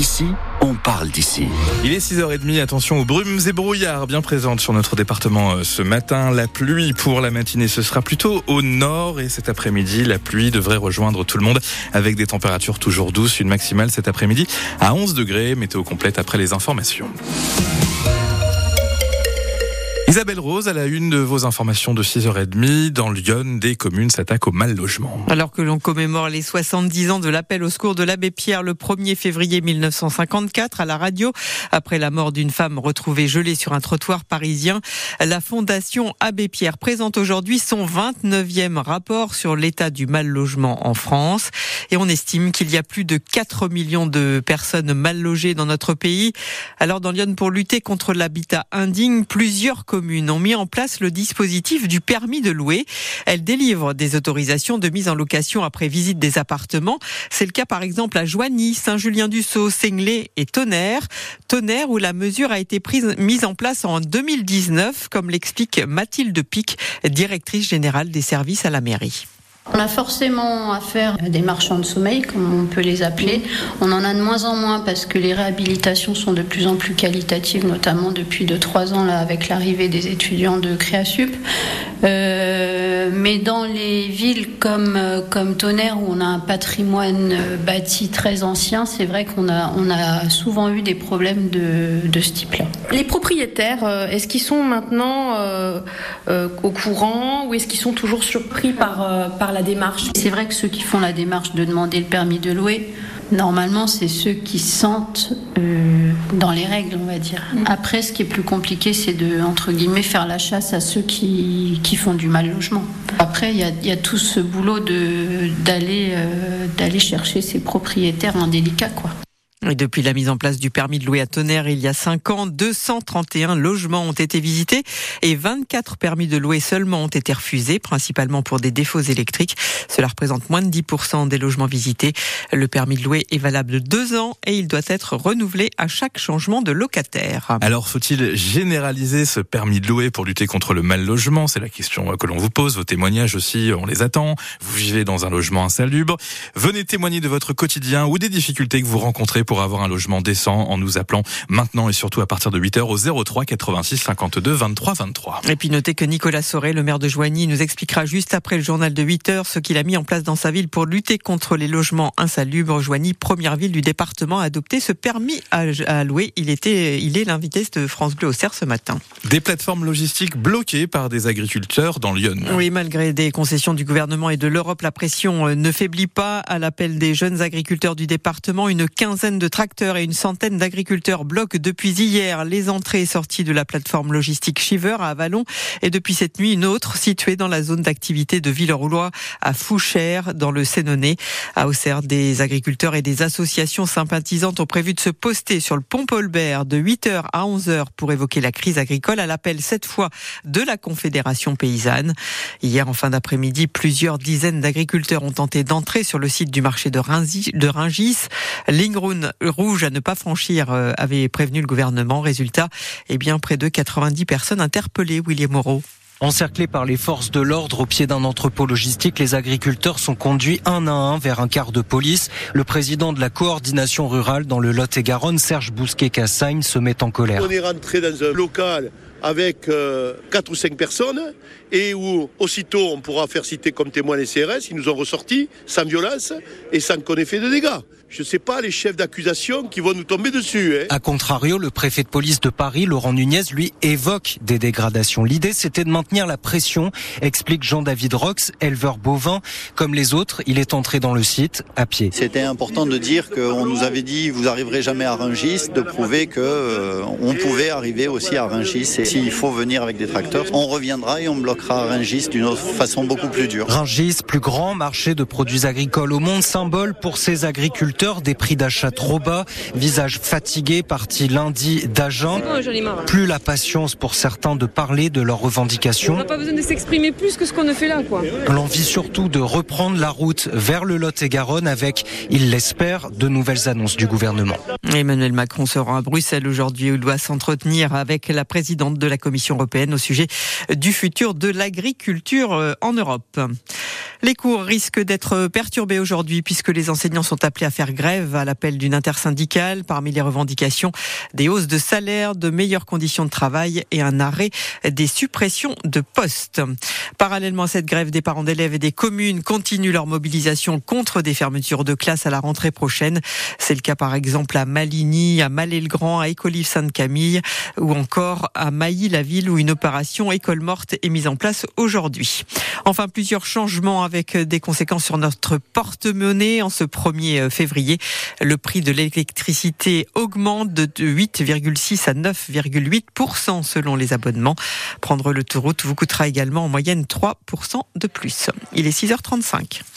ici, on parle d'ici. Il est 6h30, attention aux brumes et brouillards bien présentes sur notre département euh, ce matin. La pluie pour la matinée, ce sera plutôt au nord et cet après-midi, la pluie devrait rejoindre tout le monde avec des températures toujours douces, une maximale cet après-midi à 11 degrés. Météo complète après les informations. Isabelle Rose, à la une de vos informations de 6h30, dans Lyon, des communes s'attaquent au mal logement. Alors que l'on commémore les 70 ans de l'appel au secours de l'abbé Pierre le 1er février 1954 à la radio, après la mort d'une femme retrouvée gelée sur un trottoir parisien, la Fondation Abbé Pierre présente aujourd'hui son 29e rapport sur l'état du mal logement en France. Et on estime qu'il y a plus de 4 millions de personnes mal logées dans notre pays. Alors dans Lyon, pour lutter contre l'habitat indigne, plusieurs communes communes ont mis en place le dispositif du permis de louer. Elles délivrent des autorisations de mise en location après visite des appartements. C'est le cas par exemple à Joigny, Saint-Julien-du-Sault, Senglet et Tonnerre. Tonnerre où la mesure a été prise, mise en place en 2019, comme l'explique Mathilde Pic, directrice générale des services à la mairie. On a forcément affaire à des marchands de sommeil, comme on peut les appeler. On en a de moins en moins parce que les réhabilitations sont de plus en plus qualitatives, notamment depuis 2-3 ans là, avec l'arrivée des étudiants de Créasup. Euh, mais dans les villes comme, euh, comme Tonnerre, où on a un patrimoine euh, bâti très ancien, c'est vrai qu'on a, on a souvent eu des problèmes de, de ce type-là. Les propriétaires, est-ce qu'ils sont maintenant au courant ou est-ce qu'ils sont toujours surpris par, par la démarche C'est vrai que ceux qui font la démarche de demander le permis de louer, normalement, c'est ceux qui sentent euh, dans les règles, on va dire. Mm. Après, ce qui est plus compliqué, c'est de, entre guillemets, faire la chasse à ceux qui, qui font du mal logement. Après, il y, y a, tout ce boulot d'aller euh, d'aller chercher ces propriétaires indélicats, quoi. Depuis la mise en place du permis de louer à Tonnerre il y a 5 ans, 231 logements ont été visités et 24 permis de louer seulement ont été refusés, principalement pour des défauts électriques. Cela représente moins de 10% des logements visités. Le permis de louer est valable de 2 ans et il doit être renouvelé à chaque changement de locataire. Alors faut-il généraliser ce permis de louer pour lutter contre le mal logement? C'est la question que l'on vous pose. Vos témoignages aussi, on les attend. Vous vivez dans un logement insalubre. Venez témoigner de votre quotidien ou des difficultés que vous rencontrez pour avoir un logement décent en nous appelant maintenant et surtout à partir de 8h au 03 86 52 23 23. Et puis notez que Nicolas Soré, le maire de Joigny, nous expliquera juste après le journal de 8h ce qu'il a mis en place dans sa ville pour lutter contre les logements insalubres. Joigny, première ville du département à adopter ce permis à louer. Il était, il est l'invité de France Bleu au Cerf ce matin. Des plateformes logistiques bloquées par des agriculteurs dans Lyon. Oui, malgré des concessions du gouvernement et de l'Europe, la pression euh, ne faiblit pas. À l'appel des jeunes agriculteurs du département, une quinzaine de tracteurs et une centaine d'agriculteurs bloquent depuis hier les entrées et sorties de la plateforme logistique Shiver à Avalon et depuis cette nuit une autre située dans la zone d'activité de Villeroulois à Fouchères dans le Sénonais. À Auxerre, des agriculteurs et des associations sympathisantes ont prévu de se poster sur le pont Paulbert de 8h à 11h pour évoquer la crise agricole à l'appel cette fois de la Confédération paysanne. Hier en fin d'après-midi, plusieurs dizaines d'agriculteurs ont tenté d'entrer sur le site du marché de Ringis. Lingroun rouge à ne pas franchir, euh, avait prévenu le gouvernement. Résultat, eh bien, près de 90 personnes interpellées, William Moreau. Encerclés par les forces de l'ordre au pied d'un entrepôt logistique, les agriculteurs sont conduits un à un vers un quart de police. Le président de la coordination rurale dans le Lot-et-Garonne, Serge Bousquet-Cassagne, se met en colère. On est rentré dans un local avec euh, quatre ou cinq personnes et où aussitôt on pourra faire citer comme témoins les CRS, ils nous ont ressorti sans violence et sans qu'on ait fait de dégâts je ne sais pas, les chefs d'accusation qui vont nous tomber dessus. Hein. A contrario, le préfet de police de Paris, Laurent Nunez, lui évoque des dégradations. L'idée, c'était de maintenir la pression, explique Jean-David Rox, éleveur bovin. Comme les autres, il est entré dans le site à pied. C'était important de dire qu'on nous avait dit, vous arriverez jamais à Rungis, de prouver que euh, on pouvait arriver aussi à Rungis. Et s'il faut venir avec des tracteurs, on reviendra et on bloquera Rungis d'une autre façon beaucoup plus dure. Rungis, plus grand marché de produits agricoles au monde, symbole pour ces agriculteurs des prix d'achat trop bas, visage fatigué, parti lundi d'agent. Plus la patience pour certains de parler de leurs revendications. On n'a pas besoin de s'exprimer plus que ce qu'on a fait là, quoi. L'envie surtout de reprendre la route vers le Lot-et-Garonne avec, il l'espère, de nouvelles annonces du gouvernement. Emmanuel Macron se rend à Bruxelles aujourd'hui où il doit s'entretenir avec la présidente de la Commission européenne au sujet du futur de l'agriculture euh, en Europe. Les cours risquent d'être perturbés aujourd'hui puisque les enseignants sont appelés à faire grève à l'appel d'une intersyndicale. Parmi les revendications, des hausses de salaire, de meilleures conditions de travail et un arrêt des suppressions de postes. Parallèlement à cette grève, des parents d'élèves et des communes continuent leur mobilisation contre des fermetures de classes à la rentrée prochaine. C'est le cas par exemple à Maligny, à Malais-le-Grand, à Écolive-Sainte-Camille ou encore à Mailly-la-Ville où une opération école morte est mise en place aujourd'hui. Enfin, plusieurs changements avec des conséquences sur notre porte-monnaie en ce 1er février. Le prix de l'électricité augmente de 8,6 à 9,8% selon les abonnements. Prendre l'autoroute vous coûtera également en moyenne 3% de plus. Il est 6h35.